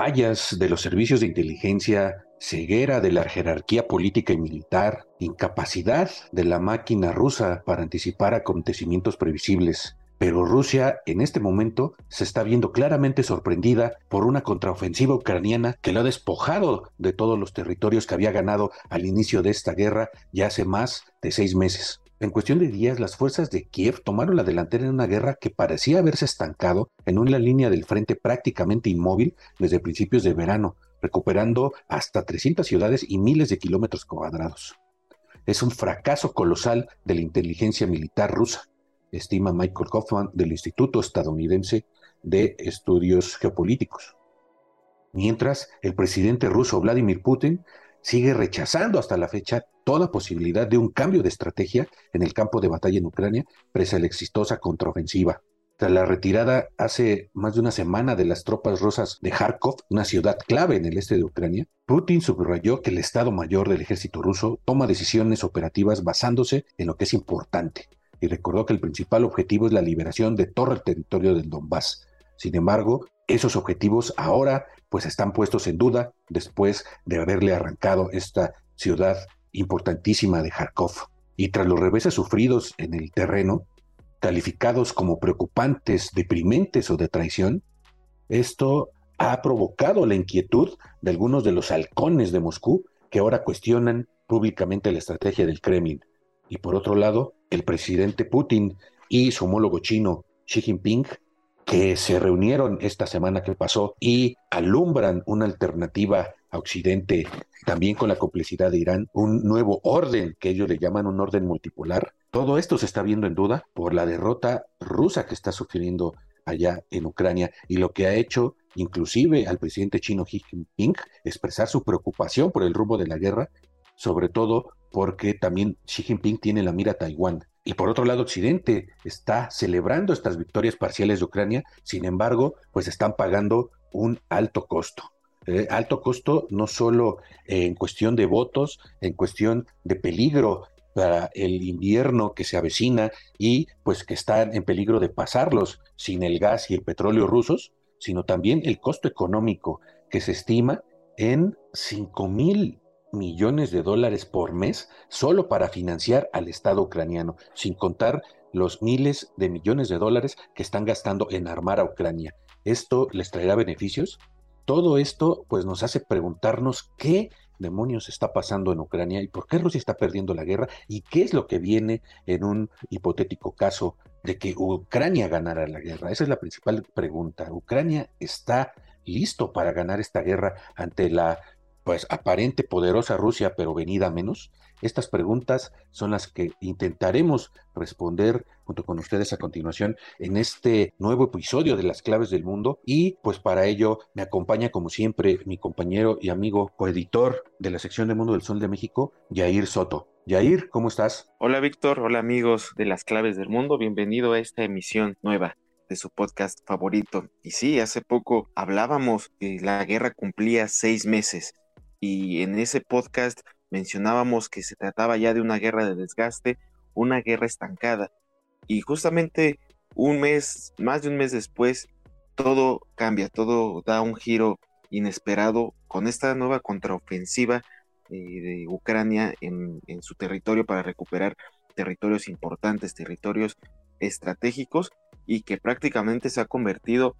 Fallas de los servicios de inteligencia, ceguera de la jerarquía política y militar, incapacidad de la máquina rusa para anticipar acontecimientos previsibles. Pero Rusia en este momento se está viendo claramente sorprendida por una contraofensiva ucraniana que lo ha despojado de todos los territorios que había ganado al inicio de esta guerra ya hace más de seis meses. En cuestión de días, las fuerzas de Kiev tomaron la delantera en una guerra que parecía haberse estancado en una línea del frente prácticamente inmóvil desde principios de verano, recuperando hasta 300 ciudades y miles de kilómetros cuadrados. Es un fracaso colosal de la inteligencia militar rusa, estima Michael Hoffman del Instituto Estadounidense de Estudios Geopolíticos. Mientras, el presidente ruso Vladimir Putin sigue rechazando hasta la fecha toda posibilidad de un cambio de estrategia en el campo de batalla en Ucrania presa la exitosa contraofensiva. Tras la retirada hace más de una semana de las tropas rusas de Kharkov, una ciudad clave en el este de Ucrania, Putin subrayó que el Estado Mayor del ejército ruso toma decisiones operativas basándose en lo que es importante y recordó que el principal objetivo es la liberación de todo el territorio del Donbass. Sin embargo, esos objetivos ahora pues están puestos en duda después de haberle arrancado esta ciudad importantísima de Kharkov. Y tras los reveses sufridos en el terreno, calificados como preocupantes, deprimentes o de traición, esto ha provocado la inquietud de algunos de los halcones de Moscú que ahora cuestionan públicamente la estrategia del Kremlin. Y por otro lado, el presidente Putin y su homólogo chino Xi Jinping que se reunieron esta semana que pasó y alumbran una alternativa a Occidente, también con la complicidad de Irán, un nuevo orden que ellos le llaman un orden multipolar. Todo esto se está viendo en duda por la derrota rusa que está sufriendo allá en Ucrania y lo que ha hecho inclusive al presidente chino Xi Jinping expresar su preocupación por el rumbo de la guerra, sobre todo porque también Xi Jinping tiene la mira a Taiwán. Y por otro lado, Occidente está celebrando estas victorias parciales de Ucrania, sin embargo, pues están pagando un alto costo. Alto costo no solo en cuestión de votos, en cuestión de peligro para el invierno que se avecina y pues que están en peligro de pasarlos sin el gas y el petróleo rusos, sino también el costo económico que se estima en 5 mil millones de dólares por mes solo para financiar al Estado ucraniano, sin contar los miles de millones de dólares que están gastando en armar a Ucrania. ¿Esto les traerá beneficios? Todo esto pues nos hace preguntarnos qué demonios está pasando en Ucrania y por qué Rusia está perdiendo la guerra y qué es lo que viene en un hipotético caso de que Ucrania ganara la guerra. Esa es la principal pregunta. ¿Ucrania está listo para ganar esta guerra ante la pues aparente poderosa Rusia, pero venida menos? Estas preguntas son las que intentaremos responder junto con ustedes a continuación en este nuevo episodio de Las Claves del Mundo y pues para ello me acompaña como siempre mi compañero y amigo coeditor de la sección de Mundo del Sol de México, Yair Soto. Yair, ¿cómo estás? Hola Víctor, hola amigos de Las Claves del Mundo, bienvenido a esta emisión nueva de su podcast favorito. Y sí, hace poco hablábamos que la guerra cumplía seis meses y en ese podcast mencionábamos que se trataba ya de una guerra de desgaste, una guerra estancada. Y justamente un mes, más de un mes después, todo cambia, todo da un giro inesperado con esta nueva contraofensiva eh, de Ucrania en, su territorio para recuperar territorios importantes, territorios estratégicos y que prácticamente se ha convertido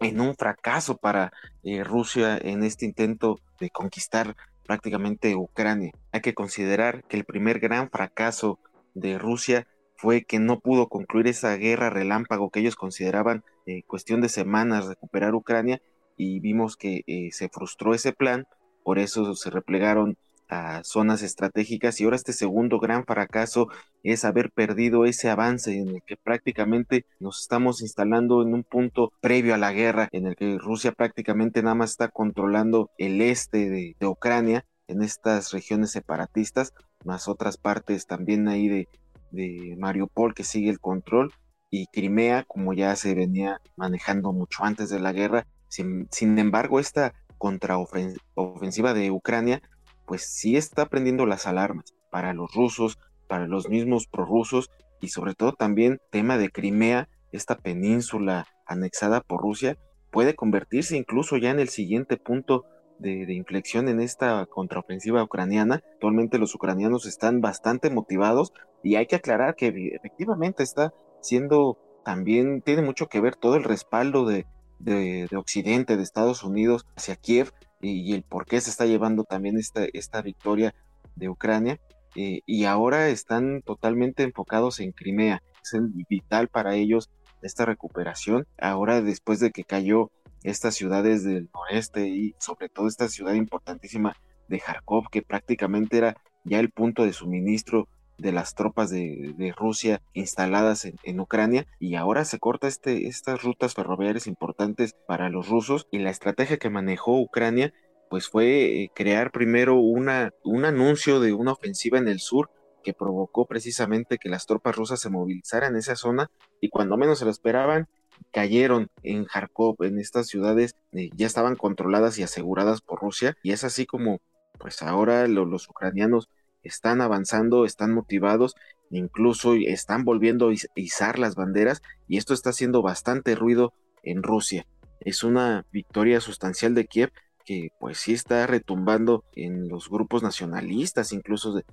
en un fracaso para eh, Rusia en este intento de conquistar prácticamente Ucrania. Hay que considerar que el primer gran fracaso de Rusia fue que no pudo concluir esa guerra relámpago que ellos consideraban eh, cuestión de semanas recuperar Ucrania y vimos que eh, se frustró ese plan, por eso se replegaron a zonas estratégicas y ahora este segundo gran fracaso es haber perdido ese avance en el que prácticamente nos estamos instalando en un punto previo a la guerra en el que Rusia prácticamente nada más está controlando el este de, Ucrania en estas regiones separatistas más otras partes también ahí de, de Mariupol que sigue el control y Crimea como ya se venía manejando mucho antes de la guerra. Sin, sin embargo esta contraofensiva de Ucrania pues sí está prendiendo las alarmas para los rusos, para los mismos prorrusos y sobre todo también tema de Crimea, esta península anexada por Rusia, puede convertirse incluso ya en el siguiente punto de, inflexión en esta contraofensiva ucraniana. Actualmente los ucranianos están bastante motivados y hay que aclarar que efectivamente está siendo también, tiene mucho que ver todo el respaldo de, de, de Occidente, de Estados Unidos hacia Kiev, y, el por qué se está llevando también esta, esta victoria de Ucrania. Eh, y ahora están totalmente enfocados en Crimea. Es vital para ellos esta recuperación. Ahora, después de que cayó estas ciudades del noreste y sobre todo esta ciudad importantísima de Kharkov, que prácticamente era ya el punto de suministro de las tropas de, Rusia instaladas en, Ucrania y ahora se corta este, estas rutas ferroviarias importantes para los rusos y la estrategia que manejó Ucrania pues fue eh, crear primero una, un anuncio de una ofensiva en el sur que provocó precisamente que las tropas rusas se movilizaran en esa zona y cuando menos se lo esperaban cayeron en Kharkov, en estas ciudades eh, ya estaban controladas y aseguradas por Rusia y es así como pues ahora los ucranianos están avanzando, están motivados, incluso están volviendo a izar las banderas y esto está haciendo bastante ruido en Rusia. Es una victoria sustancial de Kiev que pues sí está retumbando en los grupos nacionalistas, incluso de,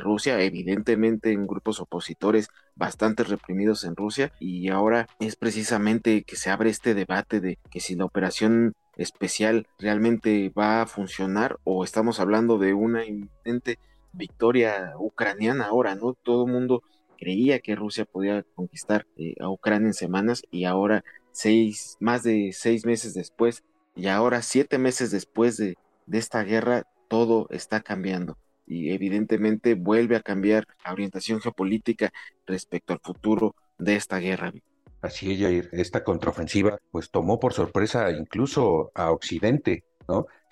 Rusia, evidentemente en grupos opositores bastante reprimidos en Rusia y ahora es precisamente que se abre este debate de que si la operación especial realmente va a funcionar o estamos hablando de una inminente victoria ucraniana ahora, ¿no? Todo el mundo creía que Rusia podía conquistar eh, a Ucrania en semanas y ahora seis, más de seis meses después y ahora siete meses después de, de esta guerra todo está cambiando y evidentemente vuelve a cambiar la orientación geopolítica respecto al futuro de esta guerra. Así es, Jair. Esta contraofensiva pues tomó por sorpresa incluso a Occidente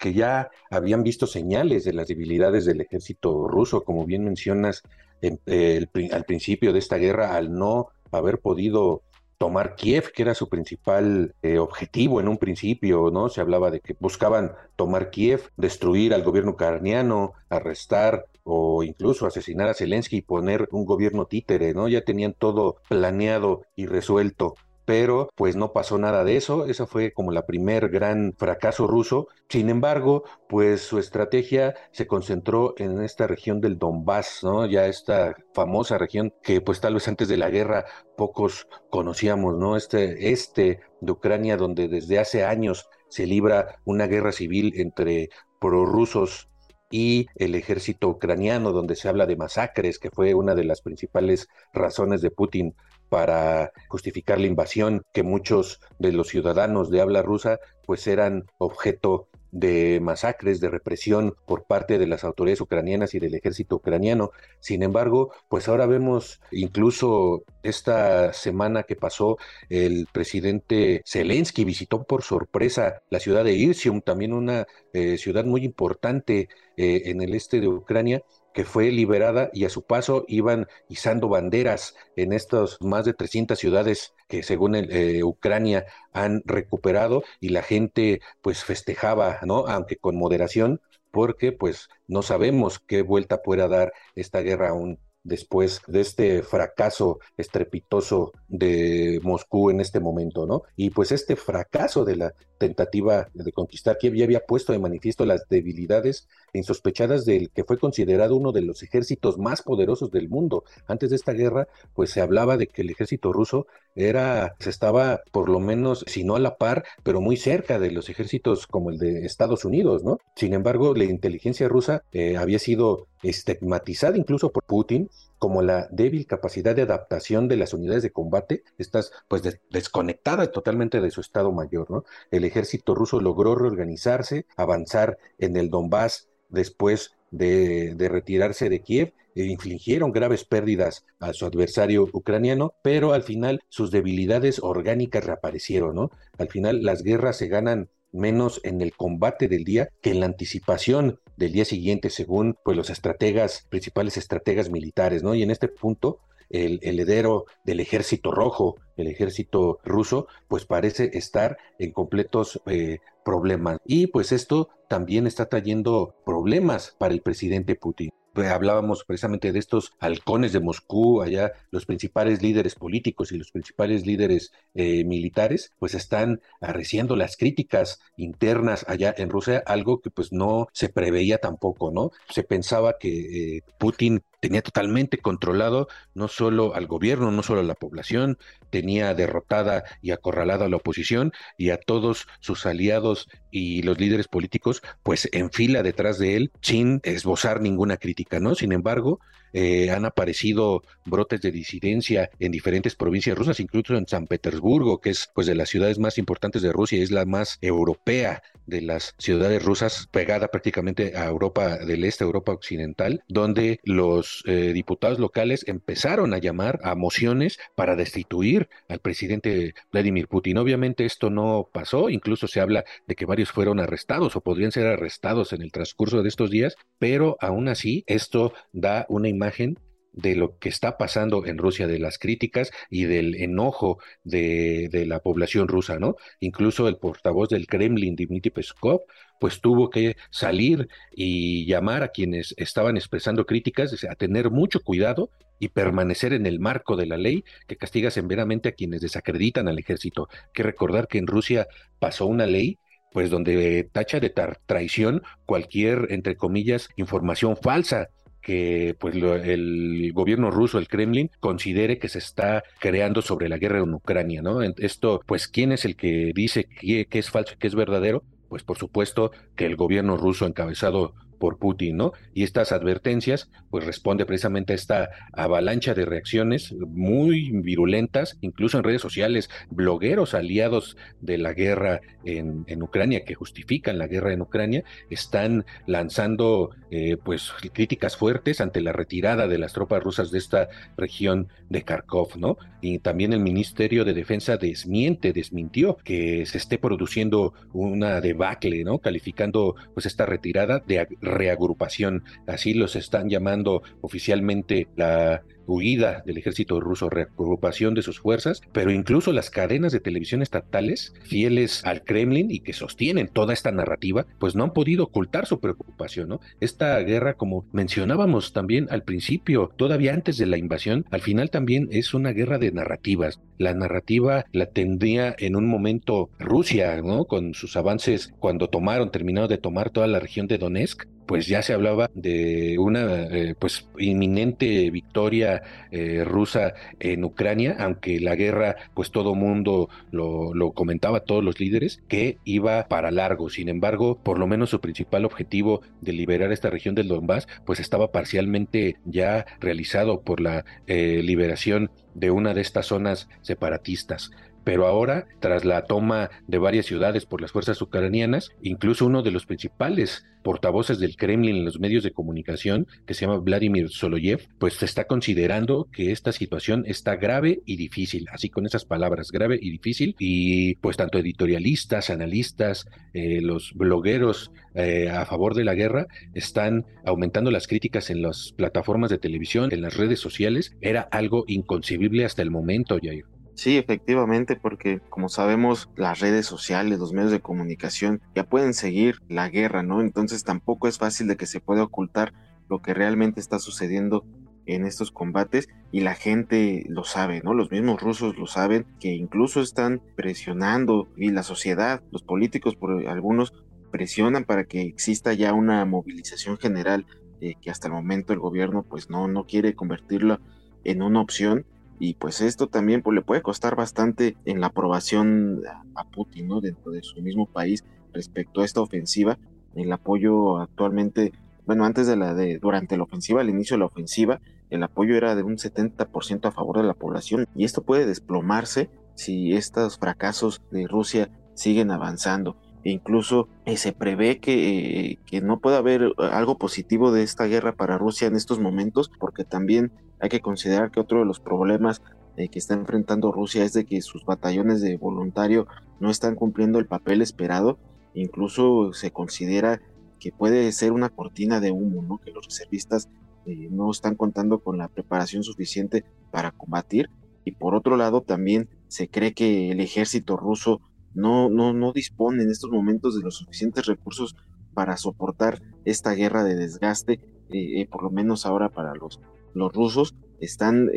que ya habían visto señales de las debilidades del ejército ruso, como bien mencionas al principio de esta guerra, al no haber podido tomar Kiev, que era su principal eh, objetivo en un principio, ¿no? Se hablaba de que buscaban tomar Kiev, destruir al gobierno ucraniano, arrestar o incluso asesinar a Zelensky y poner un gobierno títere, ¿no? Ya tenían todo planeado y resuelto pero pues no pasó nada de eso, esa fue como la primer gran fracaso ruso. Sin embargo, pues su estrategia se concentró en esta región del Donbass, ¿no? Ya esta famosa región que pues tal vez antes de la guerra pocos conocíamos, ¿no? Este este de Ucrania donde desde hace años se libra una guerra civil entre prorrusos y el ejército ucraniano, donde se habla de masacres, que fue una de las principales razones de Putin para justificar la invasión, que muchos de los ciudadanos de habla rusa pues eran objeto de masacres, de represión por parte de las autoridades ucranianas y del ejército ucraniano. Sin embargo, pues ahora vemos incluso esta semana que pasó, el presidente Zelensky visitó por sorpresa la ciudad de Irsium, también una eh, ciudad muy importante eh, en el este de Ucrania, que fue liberada y a su paso iban izando banderas en estas más de 300 ciudades que según eh, Ucrania han recuperado y la gente pues festejaba, ¿no? Aunque con moderación, porque pues no sabemos qué vuelta pueda dar esta guerra aún después de este fracaso estrepitoso de Moscú en este momento, ¿no? Y pues este fracaso de la tentativa de conquistar Kiev ya había puesto de manifiesto las debilidades insospechadas del que fue considerado uno de los ejércitos más poderosos del mundo. Antes de esta guerra, pues se hablaba de que el ejército ruso era, se estaba por lo menos, si no a la par, pero muy cerca de los ejércitos como el de Estados Unidos, ¿no? Sin embargo, la inteligencia rusa eh, había sido estigmatizada incluso por Putin como la débil capacidad de adaptación de las unidades de combate, estas pues desconectadas totalmente de su estado mayor, ¿no? El ejército ruso logró reorganizarse, avanzar en el Donbass después de, retirarse de Kiev, e infligieron graves pérdidas a su adversario ucraniano, pero al final sus debilidades orgánicas reaparecieron, ¿no? Al final las guerras se ganan menos en el combate del día que en la anticipación del día siguiente, según pues los estrategas, principales estrategas militares, ¿no? Y en este punto, el, heredero del ejército rojo, el ejército ruso, pues parece estar en completos eh, problemas. Y pues esto también está trayendo problemas para el presidente Putin hablábamos precisamente de estos halcones de Moscú, allá los principales líderes políticos y los principales líderes eh, militares, pues están arreciando las críticas internas allá en Rusia, algo que pues no se preveía tampoco, ¿no? Se pensaba que eh, Putin tenía totalmente controlado no solo al gobierno, no solo a la población, tenía derrotada y acorralada a la oposición y a todos sus aliados y los líderes políticos, pues en fila detrás de él, sin esbozar ninguna crítica, ¿no? Sin embargo, eh, han aparecido brotes de disidencia en diferentes provincias rusas, incluso en San Petersburgo, que es pues de las ciudades más importantes de Rusia, es la más europea de las ciudades rusas, pegada prácticamente a Europa del Este, Europa Occidental, donde los eh, diputados locales empezaron a llamar a mociones para destituir al presidente Vladimir Putin. Obviamente esto no pasó, incluso se habla de que varios fueron arrestados o podrían ser arrestados en el transcurso de estos días, pero aún así esto da una imagen de lo que está pasando en Rusia, de las críticas y del enojo de, la población rusa, ¿no? Incluso el portavoz del Kremlin, Dmitry Peskov, pues tuvo que salir y llamar a quienes estaban expresando críticas a tener mucho cuidado y permanecer en el marco de la ley que castiga severamente a quienes desacreditan al ejército. Hay que recordar que en Rusia pasó una ley pues donde tacha de traición cualquier, entre comillas, información falsa que pues el gobierno ruso, el Kremlin, considere que se está creando sobre la guerra en Ucrania, ¿no? Esto, pues, ¿quién es el que dice que, que es falso y que es verdadero? Pues por supuesto que el gobierno ruso encabezado por Putin, ¿no? Y estas advertencias, pues responde precisamente a esta avalancha de reacciones muy virulentas, incluso en redes sociales, blogueros aliados de la guerra en, Ucrania, que justifican la guerra en Ucrania, están lanzando, eh, pues, críticas fuertes ante la retirada de las tropas rusas de esta región de Kharkov, ¿no? Y también el Ministerio de Defensa desmiente, desmintió que se esté produciendo una debacle, ¿no? Calificando, pues, esta retirada de reagrupación, así los están llamando oficialmente la huida del ejército ruso, reagrupación de sus fuerzas, pero incluso las cadenas de televisión estatales, fieles al Kremlin y que sostienen toda esta narrativa, pues no han podido ocultar su preocupación, ¿no? Esta guerra, como mencionábamos también al principio, todavía antes de la invasión, al final también es una guerra de narrativas. La narrativa la tendría en un momento Rusia, ¿no? Con sus avances cuando tomaron, terminaron de tomar toda la región de Donetsk, pues ya se hablaba de una eh, pues inminente victoria eh, rusa en Ucrania, aunque la guerra pues todo mundo lo, comentaba, todos los líderes, que iba para largo. Sin embargo, por lo menos su principal objetivo de liberar esta región del Donbass pues estaba parcialmente ya realizado por la eh, liberación de una de estas zonas separatistas pero ahora, tras la toma de varias ciudades por las fuerzas ucranianas, incluso uno de los principales portavoces del Kremlin en los medios de comunicación, que se llama Vladimir Soloyev, pues está considerando que esta situación está grave y difícil, así con esas palabras, grave y difícil, y pues tanto editorialistas, analistas, eh, los blogueros eh, a favor de la guerra están aumentando las críticas en las plataformas de televisión, en las redes sociales, era algo inconcebible hasta el momento, Jair. Sí, efectivamente, porque como sabemos, las redes sociales, los medios de comunicación ya pueden seguir la guerra, ¿no? Entonces tampoco es fácil de que se pueda ocultar lo que realmente está sucediendo en estos combates y la gente lo sabe, ¿no? Los mismos rusos lo saben, que incluso están presionando y la sociedad, los políticos por algunos presionan para que exista ya una movilización general eh, que hasta el momento el gobierno pues no, no quiere convertirlo en una opción y pues esto también pues, le puede costar bastante en la aprobación a Putin, ¿no? Dentro de su mismo país respecto a esta ofensiva, el apoyo actualmente bueno, antes de la de, durante la ofensiva, al inicio de la ofensiva, el apoyo era de un 70% a favor de la población y esto puede desplomarse si estos fracasos de Rusia siguen avanzando. E incluso eh, se prevé que, eh, que no pueda haber algo positivo de esta guerra para Rusia en estos momentos, porque también hay que considerar que otro de los problemas eh, que está enfrentando Rusia es de que sus batallones de voluntario no están cumpliendo el papel esperado. Incluso se considera que puede ser una cortina de humo, ¿no? Que los reservistas eh, no están contando con la preparación suficiente para combatir. Y por otro lado, también se cree que el ejército ruso no, no, no dispone en estos momentos de los suficientes recursos para soportar esta guerra de desgaste, eh, por lo menos ahora para los, los rusos. Están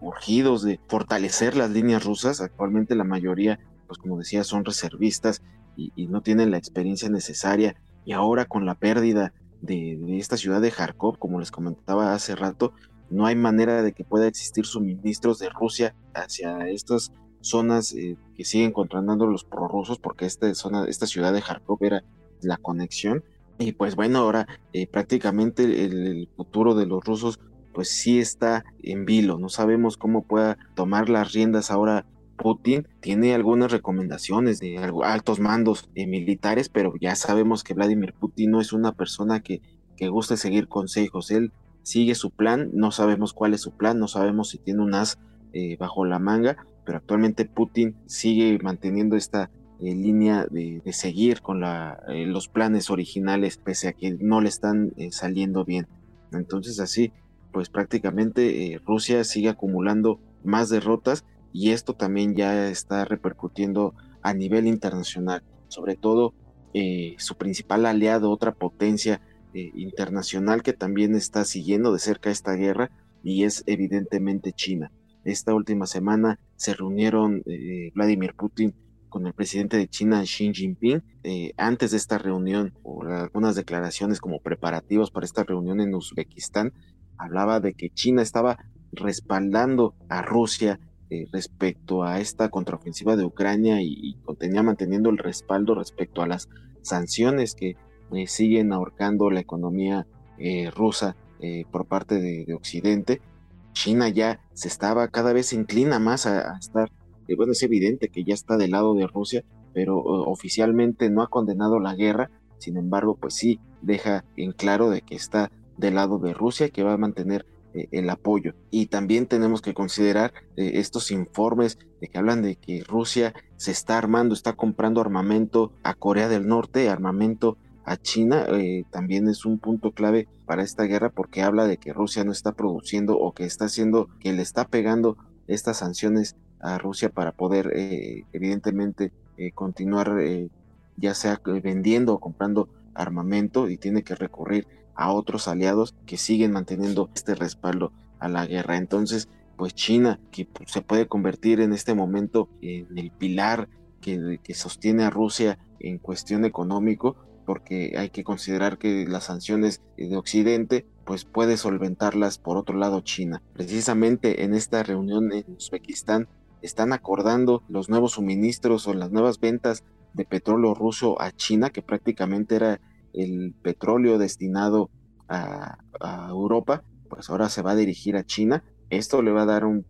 urgidos de fortalecer las líneas rusas. Actualmente la mayoría, pues como decía, son reservistas y, y no tienen la experiencia necesaria y ahora con la pérdida de, esta ciudad de Kharkov, como les comentaba hace rato, no hay manera de que pueda existir suministros de Rusia hacia estas zonas eh, que siguen controlando los prorrusos, porque esta, zona, esta ciudad de Kharkov era la conexión. Y pues bueno, ahora eh, prácticamente el, futuro de los rusos pues sí está en vilo. No sabemos cómo pueda tomar las riendas ahora Putin tiene algunas recomendaciones de altos mandos eh, militares, pero ya sabemos que Vladimir Putin no es una persona que, que guste seguir consejos. Él sigue su plan, no sabemos cuál es su plan, no sabemos si tiene un as eh, bajo la manga, pero actualmente Putin sigue manteniendo esta eh, línea de, seguir con los planes originales, pese a que no le están saliendo bien. Entonces así, pues prácticamente Rusia sigue acumulando más derrotas y esto también ya está repercutiendo a nivel internacional, sobre todo eh, su principal aliado, otra potencia eh, internacional que también está siguiendo de cerca esta guerra y es evidentemente China. Esta última semana se reunieron eh, Vladimir Putin con el presidente de China Xi Jinping. antes de esta reunión, por algunas declaraciones como preparativos para esta reunión en Uzbekistán, hablaba de que China estaba respaldando a Rusia eh, respecto a esta contraofensiva de Ucrania y, tenía manteniendo el respaldo respecto a las sanciones que eh, siguen ahorcando la economía eh, rusa por parte de, Occidente. China ya se estaba, cada vez se inclina más a, estar, bueno, es evidente que ya está del lado de Rusia, pero oficialmente no ha condenado la guerra, sin embargo, pues sí deja en claro de que está del lado de Rusia, que va a mantener eh, el apoyo. Y también tenemos que considerar eh, estos informes de que hablan de que Rusia se está armando, está comprando armamento a Corea del Norte, armamento a China, eh, también es un punto clave para esta guerra porque habla de que Rusia no está produciendo o que está haciendo, que le está pegando estas sanciones a Rusia para poder evidentemente continuar ya sea vendiendo o comprando armamento y tiene que recurrir a otros aliados que siguen manteniendo este respaldo a la guerra. Entonces, pues China, que se puede convertir en este momento en el pilar que, sostiene a Rusia en cuestión económico, porque hay que considerar que las sanciones de Occidente pues puede solventarlas por otro lado China. Precisamente en esta reunión en Uzbekistán están acordando los nuevos suministros o las nuevas ventas de petróleo ruso a China, que prácticamente era el petróleo destinado a, Europa, pues ahora se va a dirigir a China. Esto le va a dar un,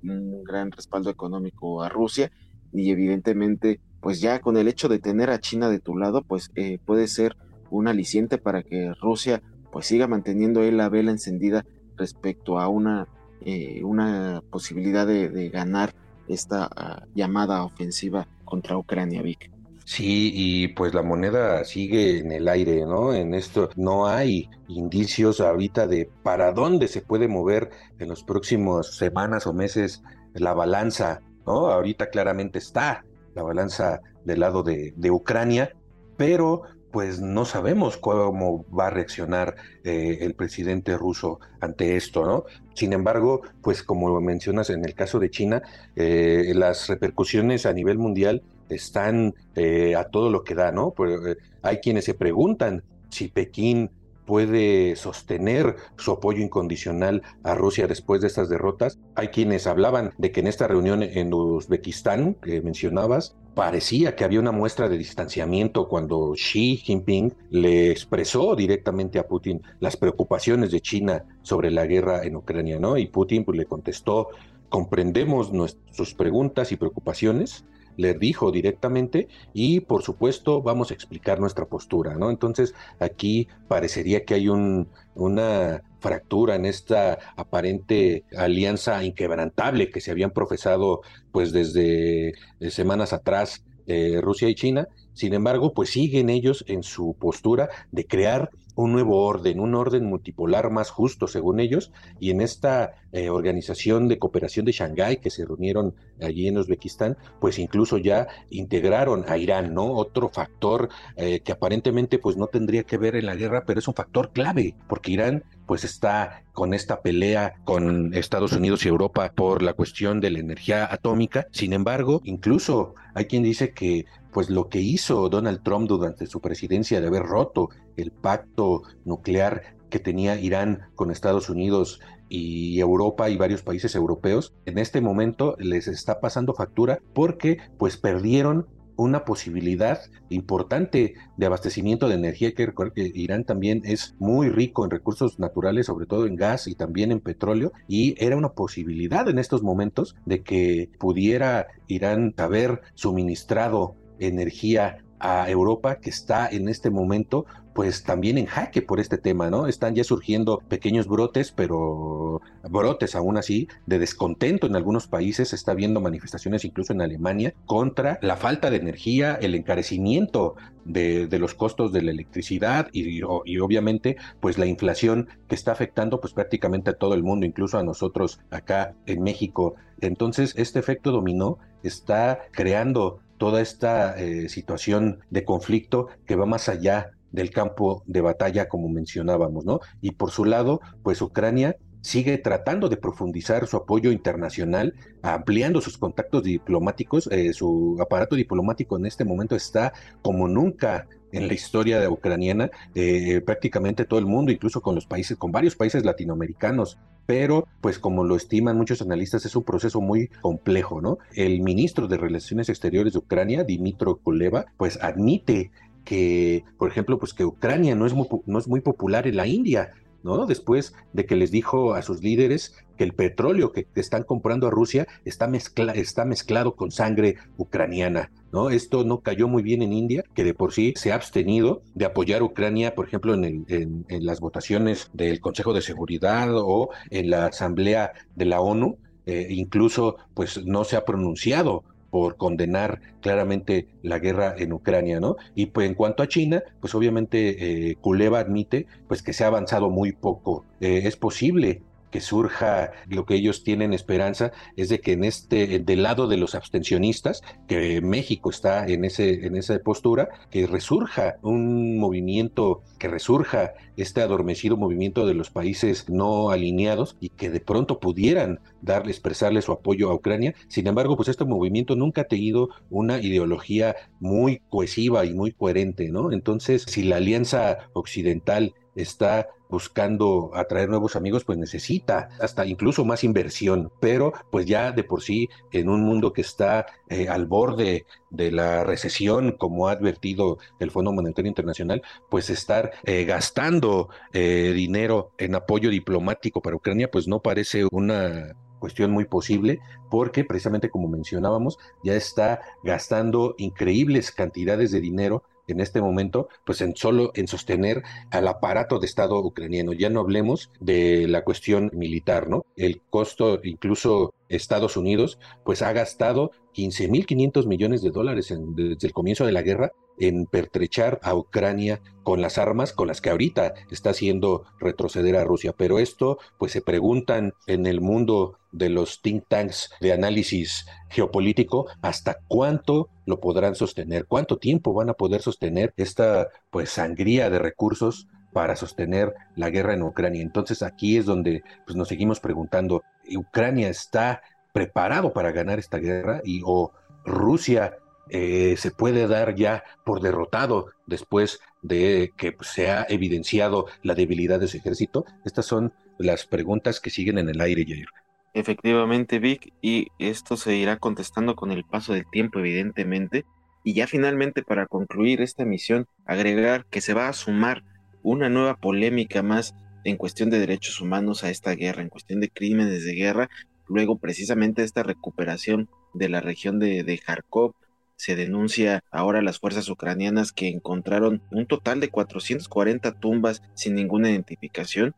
gran respaldo económico a Rusia y evidentemente, pues ya con el hecho de tener a China de tu lado, pues eh, puede ser un aliciente para que Rusia pues siga manteniendo la vela encendida respecto a una, eh, una posibilidad de, ganar esta ah, llamada ofensiva contra Ucrania, Vic. Sí, y pues la moneda sigue en el aire, ¿no? En esto no hay indicios ahorita de para dónde se puede mover en los próximos semanas o meses la balanza, ¿no? Ahorita claramente está la balanza del lado de, de Ucrania, pero pues no sabemos cómo va a reaccionar eh, el presidente ruso ante esto, ¿no? Sin embargo, pues como mencionas en el caso de China, eh, las repercusiones a nivel mundial están eh, a todo lo que da, ¿no? Pues, hay quienes se preguntan si Pekín puede sostener su apoyo incondicional a Rusia después de estas derrotas. Hay quienes hablaban de que en esta reunión en Uzbekistán que mencionabas, parecía que había una muestra de distanciamiento cuando Xi Jinping le expresó directamente a Putin las preocupaciones de China sobre la guerra en Ucrania, ¿no? Y Putin pues, le contestó, comprendemos sus preguntas y preocupaciones, le dijo directamente y por supuesto vamos a explicar nuestra postura, ¿no? Entonces aquí parecería que hay un, una fractura en esta aparente alianza inquebrantable que se habían profesado pues desde eh, semanas atrás eh, Rusia y China. Sin embargo, pues siguen ellos en su postura de crear un nuevo orden, un orden multipolar más justo, según ellos, y en esta eh, organización de cooperación de Shanghái que se reunieron allí en Uzbekistán, pues incluso ya integraron a Irán, ¿no? Otro factor eh, que aparentemente pues no tendría que ver en la guerra, pero es un factor clave, porque Irán pues está con esta pelea con Estados Unidos y Europa por la cuestión de la energía atómica. Sin embargo, incluso hay quien dice que pues lo que hizo Donald Trump durante su presidencia de haber roto el pacto nuclear que tenía Irán con Estados Unidos y Europa y varios países europeos, en este momento les está pasando factura porque pues perdieron una posibilidad importante de abastecimiento de energía. Que que Irán también es muy rico en recursos naturales, sobre todo en gas y también en petróleo, y era una posibilidad en estos momentos de que pudiera Irán haber suministrado energía a Europa que está en este momento pues también en jaque por este tema, ¿no? Están ya surgiendo pequeños brotes, pero brotes aún así de descontento en algunos países, está habiendo manifestaciones incluso en Alemania contra la falta de energía, el encarecimiento de, los costos de la electricidad y, y, obviamente pues la inflación que está afectando pues prácticamente a todo el mundo, incluso a nosotros acá en México. Entonces este efecto dominó está creando toda esta eh, situación de conflicto que va más allá del campo de batalla, como mencionábamos, ¿no? Y por su lado, pues Ucrania sigue tratando de profundizar su apoyo internacional, ampliando sus contactos diplomáticos. Eh, su aparato diplomático en este momento está como nunca en la historia ucraniana, eh, prácticamente todo el mundo, incluso con los países, con varios países latinoamericanos. Pero, pues como lo estiman muchos analistas, es un proceso muy complejo, ¿no? El ministro de Relaciones Exteriores de Ucrania, Dimitro Kuleva, pues admite que, por ejemplo, pues que Ucrania no es muy, no es muy popular en la India, ¿no? Después de que les dijo a sus líderes que el petróleo que están comprando a Rusia está, está mezclado con sangre ucraniana, ¿no? Esto no cayó muy bien en India, que de por sí se ha abstenido de apoyar a Ucrania, por ejemplo, en, en las votaciones del Consejo de Seguridad o en la Asamblea de la ONU. Eh, incluso, pues no se ha pronunciado por condenar claramente la guerra en Ucrania, ¿no? Y pues en cuanto a China, pues obviamente eh, Kuleva admite pues que se ha avanzado muy poco. Eh, es posible que surja lo que ellos tienen esperanza es de que en este del lado de los abstencionistas que México está en ese en esa postura que resurja un movimiento que resurja este adormecido movimiento de los países no alineados y que de pronto pudieran darle expresarle su apoyo a Ucrania. Sin embargo pues este movimiento nunca ha tenido una ideología muy cohesiva y muy coherente no entonces si la alianza occidental está buscando atraer nuevos amigos, pues necesita hasta incluso más inversión, pero pues ya de por sí en un mundo que está eh, al borde de la recesión, como ha advertido el Fondo Monetario Internacional, pues estar eh, gastando eh, dinero en apoyo diplomático para Ucrania, pues no parece una cuestión muy posible porque precisamente como mencionábamos ya está gastando increíbles cantidades de dinero en este momento, pues en solo en sostener al aparato de Estado ucraniano. Ya no hablemos de la cuestión militar, ¿no? El costo, incluso Estados Unidos, pues ha gastado 15.500 millones de dólares desde el comienzo de la guerra en pertrechar a Ucrania con las armas con las que ahorita está haciendo retroceder a Rusia. Pero esto, pues se preguntan en el mundo de los think tanks de análisis geopolítico hasta cuánto lo podrán sostener, cuánto tiempo van a poder sostener esta pues sangría de recursos para sostener la guerra en Ucrania. Entonces aquí es donde pues, nos seguimos preguntando, ¿Ucrania está preparado para ganar esta guerra y o Rusia eh, se puede dar ya por derrotado después de que pues, se ha evidenciado la debilidad de su ejército? Estas son las preguntas que siguen en el aire, Jair. Efectivamente, Vic, y esto se irá contestando con el paso del tiempo, evidentemente. Y ya finalmente, para concluir esta misión, agregar que se va a sumar una nueva polémica más en cuestión de derechos humanos a esta guerra, en cuestión de crímenes de guerra, luego precisamente esta recuperación de la región de, de Kharkov, se denuncia ahora las fuerzas ucranianas que encontraron un total de 440 tumbas sin ninguna identificación,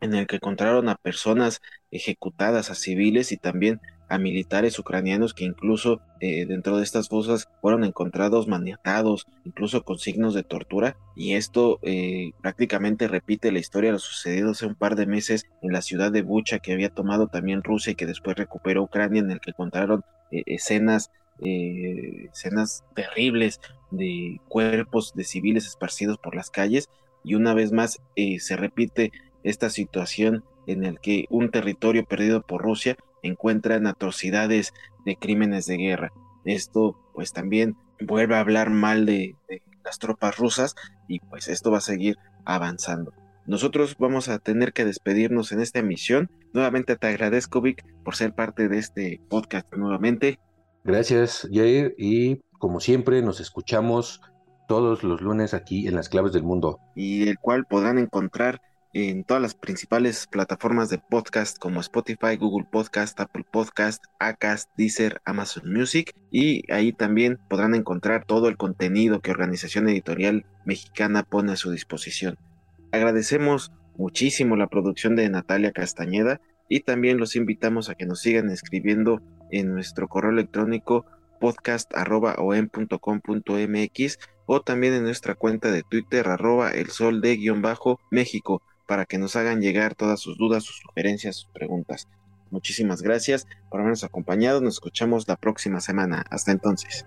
en el que encontraron a personas ejecutadas, a civiles y también a militares ucranianos que incluso eh, dentro de estas fosas fueron encontrados maniatados, incluso con signos de tortura, y esto eh, prácticamente repite la historia de lo sucedido hace un par de meses en la ciudad de Bucha que había tomado también Rusia y que después recuperó Ucrania, en el que encontraron eh, escenas escenas terribles de cuerpos de civiles esparcidos por las calles y una vez más se repite esta situación en el que un territorio perdido por Rusia encuentran atrocidades de crímenes de guerra. Esto pues también vuelve a hablar mal de, las tropas rusas y pues esto va a seguir avanzando. Nosotros vamos a tener que despedirnos en esta emisión. Nuevamente te agradezco Vic por ser parte de este podcast nuevamente. Gracias Jair y como siempre nos escuchamos todos los lunes aquí en las claves del mundo. Y el cual podrán encontrar en todas las principales plataformas de podcast como Spotify, Google Podcast, Apple Podcast, Acast, Deezer, Amazon Music y ahí también podrán encontrar todo el contenido que Organización Editorial Mexicana pone a su disposición. Agradecemos muchísimo la producción de Natalia Castañeda y también los invitamos a que nos sigan escribiendo en nuestro correo electrónico podcast.om.com.mx o también en nuestra cuenta de Twitter arroba el sol de guion bajo México para que nos hagan llegar todas sus dudas, sus sugerencias, sus preguntas. Muchísimas gracias por habernos acompañado. Nos escuchamos la próxima semana. Hasta entonces.